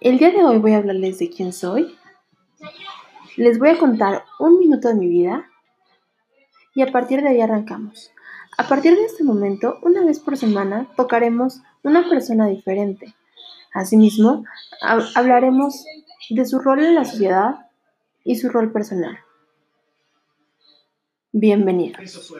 El día de hoy voy a hablarles de quién soy. Les voy a contar un minuto de mi vida y a partir de ahí arrancamos. A partir de este momento, una vez por semana, tocaremos una persona diferente. Asimismo, hablaremos de su rol en la sociedad y su rol personal. Bienvenidos.